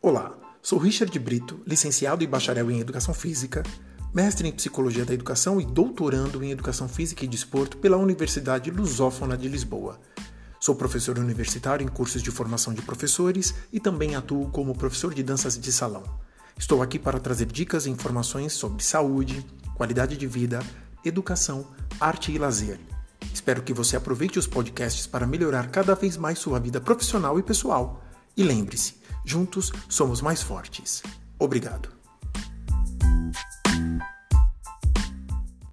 Olá, sou Richard Brito, licenciado e bacharel em Educação Física, mestre em Psicologia da Educação e doutorando em Educação Física e Desporto pela Universidade Lusófona de Lisboa. Sou professor universitário em cursos de formação de professores e também atuo como professor de danças de salão. Estou aqui para trazer dicas e informações sobre saúde, qualidade de vida, educação, arte e lazer. Espero que você aproveite os podcasts para melhorar cada vez mais sua vida profissional e pessoal. E lembre-se, juntos somos mais fortes. Obrigado.